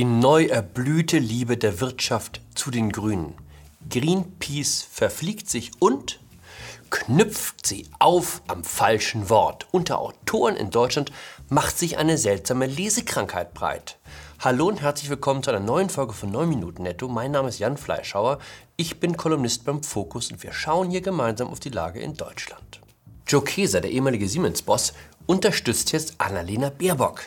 Die neu erblühte Liebe der Wirtschaft zu den Grünen. Greenpeace verfliegt sich und knüpft sie auf am falschen Wort. Unter Autoren in Deutschland macht sich eine seltsame Lesekrankheit breit. Hallo und herzlich willkommen zu einer neuen Folge von 9 Minuten Netto. Mein Name ist Jan Fleischhauer. Ich bin Kolumnist beim Fokus und wir schauen hier gemeinsam auf die Lage in Deutschland. Joe Keser, der ehemalige Siemens-Boss, unterstützt jetzt Annalena Baerbock.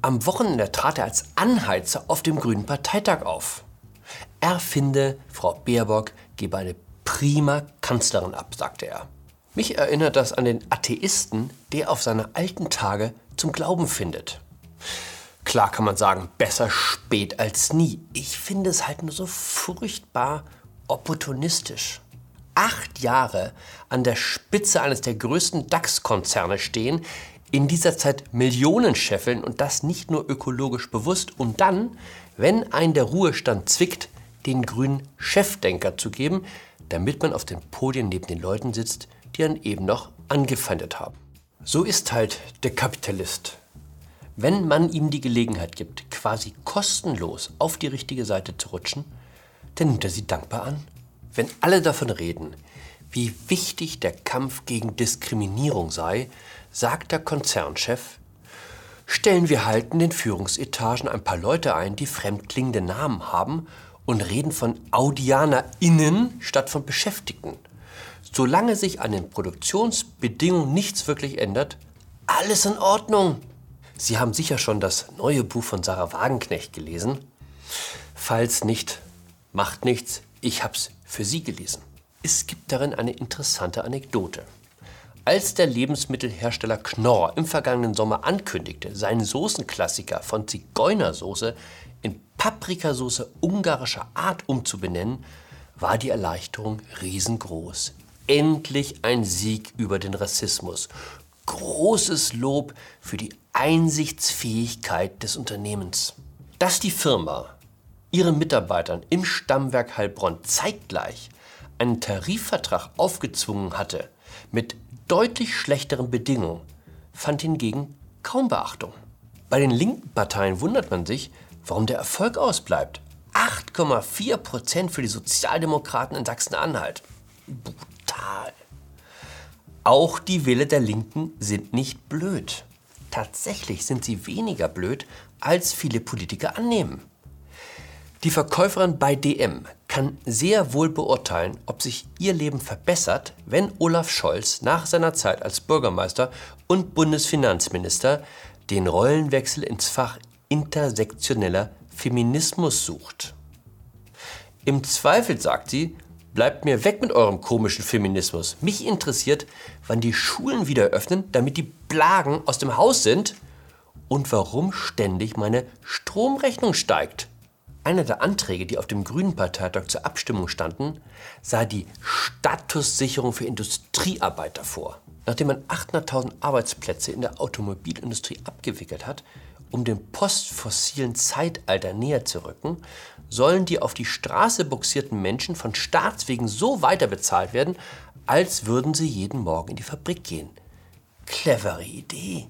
Am Wochenende trat er als Anheizer auf dem Grünen Parteitag auf. Er finde, Frau Baerbock gebe eine prima Kanzlerin ab, sagte er. Mich erinnert das an den Atheisten, der auf seine alten Tage zum Glauben findet. Klar kann man sagen, besser spät als nie. Ich finde es halt nur so furchtbar opportunistisch. Acht Jahre an der Spitze eines der größten DAX-Konzerne stehen, in dieser Zeit Millionen scheffeln und das nicht nur ökologisch bewusst und dann, wenn ein der Ruhestand zwickt, den grünen Chefdenker zu geben, damit man auf den Podien neben den Leuten sitzt, die einen eben noch angefeindet haben. So ist halt der Kapitalist. Wenn man ihm die Gelegenheit gibt, quasi kostenlos auf die richtige Seite zu rutschen, dann nimmt er sie dankbar an. Wenn alle davon reden, wie wichtig der Kampf gegen Diskriminierung sei, sagt der Konzernchef, stellen wir halt in den Führungsetagen ein paar Leute ein, die fremdklingende Namen haben und reden von AudianerInnen statt von Beschäftigten. Solange sich an den Produktionsbedingungen nichts wirklich ändert, alles in Ordnung. Sie haben sicher schon das neue Buch von Sarah Wagenknecht gelesen. Falls nicht, macht nichts, ich hab's für Sie gelesen. Es gibt darin eine interessante Anekdote. Als der Lebensmittelhersteller Knorr im vergangenen Sommer ankündigte, seinen Soßenklassiker von Zigeunersoße in Paprikasauce ungarischer Art umzubenennen, war die Erleichterung riesengroß. Endlich ein Sieg über den Rassismus. Großes Lob für die Einsichtsfähigkeit des Unternehmens. Dass die Firma ihren Mitarbeitern im Stammwerk Heilbronn zeitgleich einen Tarifvertrag aufgezwungen hatte mit deutlich schlechteren Bedingungen fand hingegen kaum Beachtung. Bei den linken Parteien wundert man sich, warum der Erfolg ausbleibt. 8,4 Prozent für die Sozialdemokraten in Sachsen-Anhalt. Brutal. Auch die Wähler der Linken sind nicht blöd. Tatsächlich sind sie weniger blöd, als viele Politiker annehmen. Die Verkäuferin bei DM kann sehr wohl beurteilen, ob sich ihr Leben verbessert, wenn Olaf Scholz nach seiner Zeit als Bürgermeister und Bundesfinanzminister den Rollenwechsel ins Fach intersektioneller Feminismus sucht. Im Zweifel, sagt sie, bleibt mir weg mit eurem komischen Feminismus. Mich interessiert, wann die Schulen wieder öffnen, damit die Plagen aus dem Haus sind und warum ständig meine Stromrechnung steigt. Einer der Anträge, die auf dem Grünen Parteitag zur Abstimmung standen, sah die Statussicherung für Industriearbeiter vor. Nachdem man 800.000 Arbeitsplätze in der Automobilindustrie abgewickelt hat, um dem postfossilen Zeitalter näher zu rücken, sollen die auf die Straße buxierten Menschen von Staatswegen so weiter bezahlt werden, als würden sie jeden Morgen in die Fabrik gehen. Clevere Idee.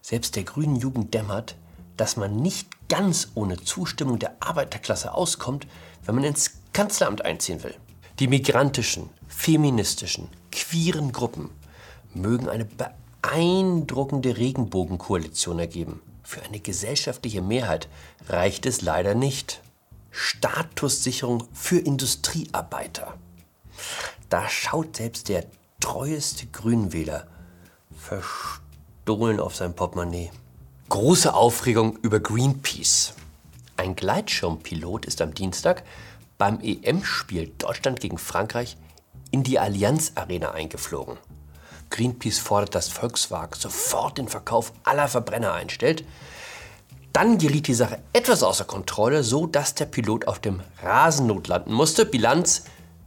Selbst der grünen Jugend dämmert, dass man nicht ganz ohne Zustimmung der Arbeiterklasse auskommt, wenn man ins Kanzleramt einziehen will. Die migrantischen, feministischen, queeren Gruppen mögen eine beeindruckende Regenbogenkoalition ergeben. Für eine gesellschaftliche Mehrheit reicht es leider nicht. Statussicherung für Industriearbeiter. Da schaut selbst der treueste Grünwähler verstohlen auf sein Portemonnaie. Große Aufregung über Greenpeace. Ein Gleitschirmpilot ist am Dienstag beim EM-Spiel Deutschland gegen Frankreich in die Allianz Arena eingeflogen. Greenpeace fordert, dass Volkswagen sofort den Verkauf aller Verbrenner einstellt. Dann geriet die Sache etwas außer Kontrolle, so dass der Pilot auf dem Rasennot landen musste. Bilanz: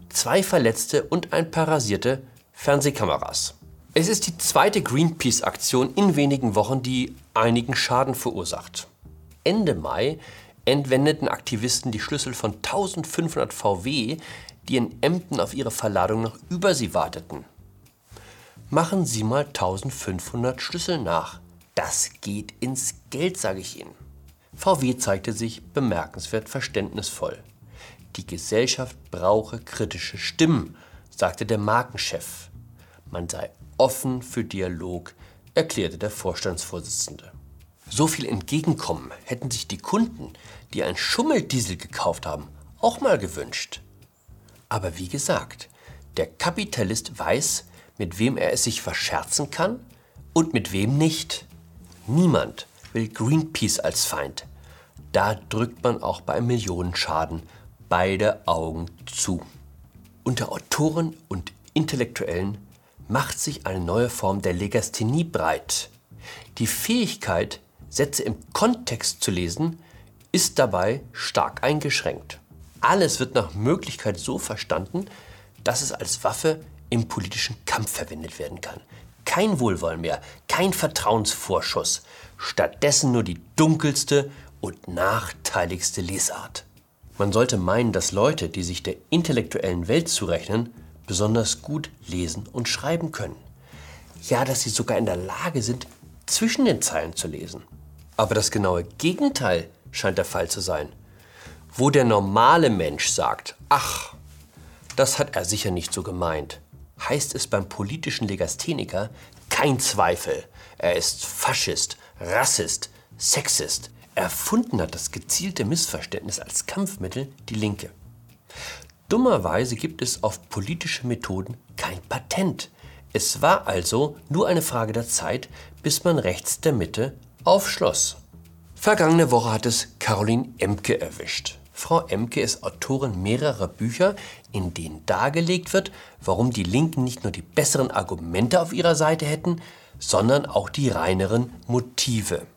zwei Verletzte und ein paar rasierte Fernsehkameras. Es ist die zweite Greenpeace-Aktion in wenigen Wochen, die einigen Schaden verursacht. Ende Mai entwendeten Aktivisten die Schlüssel von 1500 VW, die in Emden auf ihre Verladung noch über sie warteten. Machen Sie mal 1500 Schlüssel nach. Das geht ins Geld, sage ich Ihnen. VW zeigte sich bemerkenswert verständnisvoll. Die Gesellschaft brauche kritische Stimmen, sagte der Markenchef. Man sei offen für Dialog, erklärte der Vorstandsvorsitzende. So viel Entgegenkommen hätten sich die Kunden, die ein Schummeldiesel gekauft haben, auch mal gewünscht. Aber wie gesagt, der Kapitalist weiß, mit wem er es sich verscherzen kann und mit wem nicht. Niemand will Greenpeace als Feind. Da drückt man auch bei Millionenschaden beide Augen zu. Unter Autoren und Intellektuellen macht sich eine neue Form der Legasthenie breit. Die Fähigkeit, Sätze im Kontext zu lesen, ist dabei stark eingeschränkt. Alles wird nach Möglichkeit so verstanden, dass es als Waffe im politischen Kampf verwendet werden kann. Kein Wohlwollen mehr, kein Vertrauensvorschuss, stattdessen nur die dunkelste und nachteiligste Lesart. Man sollte meinen, dass Leute, die sich der intellektuellen Welt zurechnen, besonders gut lesen und schreiben können. Ja, dass sie sogar in der Lage sind, zwischen den Zeilen zu lesen. Aber das genaue Gegenteil scheint der Fall zu sein. Wo der normale Mensch sagt, ach, das hat er sicher nicht so gemeint, heißt es beim politischen Legastheniker kein Zweifel. Er ist Faschist, Rassist, Sexist, Erfunden hat das gezielte Missverständnis als Kampfmittel die Linke. Dummerweise gibt es auf politische Methoden kein Patent. Es war also nur eine Frage der Zeit, bis man rechts der Mitte aufschloss. Vergangene Woche hat es Caroline Emke erwischt. Frau Emke ist Autorin mehrerer Bücher, in denen dargelegt wird, warum die Linken nicht nur die besseren Argumente auf ihrer Seite hätten, sondern auch die reineren Motive.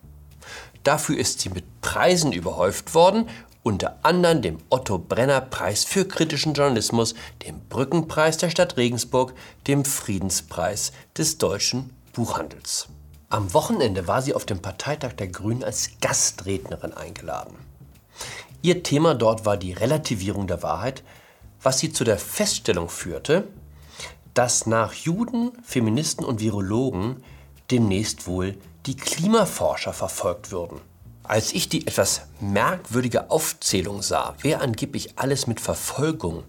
Dafür ist sie mit Preisen überhäuft worden, unter anderem dem Otto Brenner Preis für kritischen Journalismus, dem Brückenpreis der Stadt Regensburg, dem Friedenspreis des deutschen Buchhandels. Am Wochenende war sie auf dem Parteitag der Grünen als Gastrednerin eingeladen. Ihr Thema dort war die Relativierung der Wahrheit, was sie zu der Feststellung führte, dass nach Juden, Feministen und Virologen demnächst wohl die Klimaforscher verfolgt würden. Als ich die etwas merkwürdige Aufzählung sah, wer angeblich alles mit Verfolgung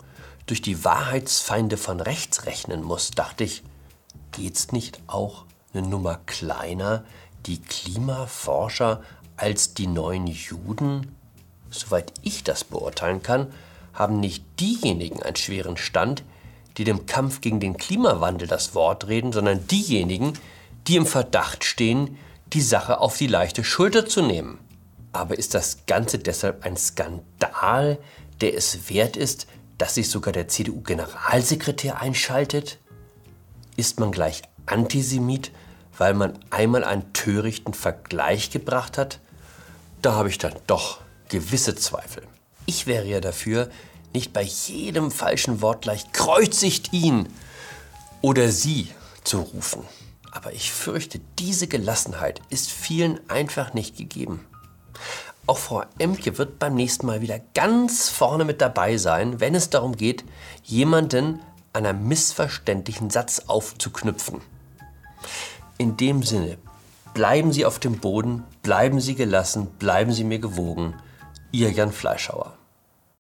durch die Wahrheitsfeinde von rechts rechnen muss, dachte ich, geht's nicht auch eine Nummer kleiner, die Klimaforscher als die neuen Juden? Soweit ich das beurteilen kann, haben nicht diejenigen einen schweren Stand, die dem Kampf gegen den Klimawandel das Wort reden, sondern diejenigen, die im Verdacht stehen, die Sache auf die leichte Schulter zu nehmen. Aber ist das Ganze deshalb ein Skandal, der es wert ist, dass sich sogar der CDU-Generalsekretär einschaltet? Ist man gleich Antisemit, weil man einmal einen törichten Vergleich gebracht hat? Da habe ich dann doch gewisse Zweifel. Ich wäre ja dafür, nicht bei jedem falschen Wort gleich kreuzigt ihn oder sie zu rufen. Aber ich fürchte, diese Gelassenheit ist vielen einfach nicht gegeben. Auch Frau Emke wird beim nächsten Mal wieder ganz vorne mit dabei sein, wenn es darum geht, jemanden an einem missverständlichen Satz aufzuknüpfen. In dem Sinne, bleiben Sie auf dem Boden, bleiben Sie gelassen, bleiben Sie mir gewogen. Ihr Jan Fleischhauer.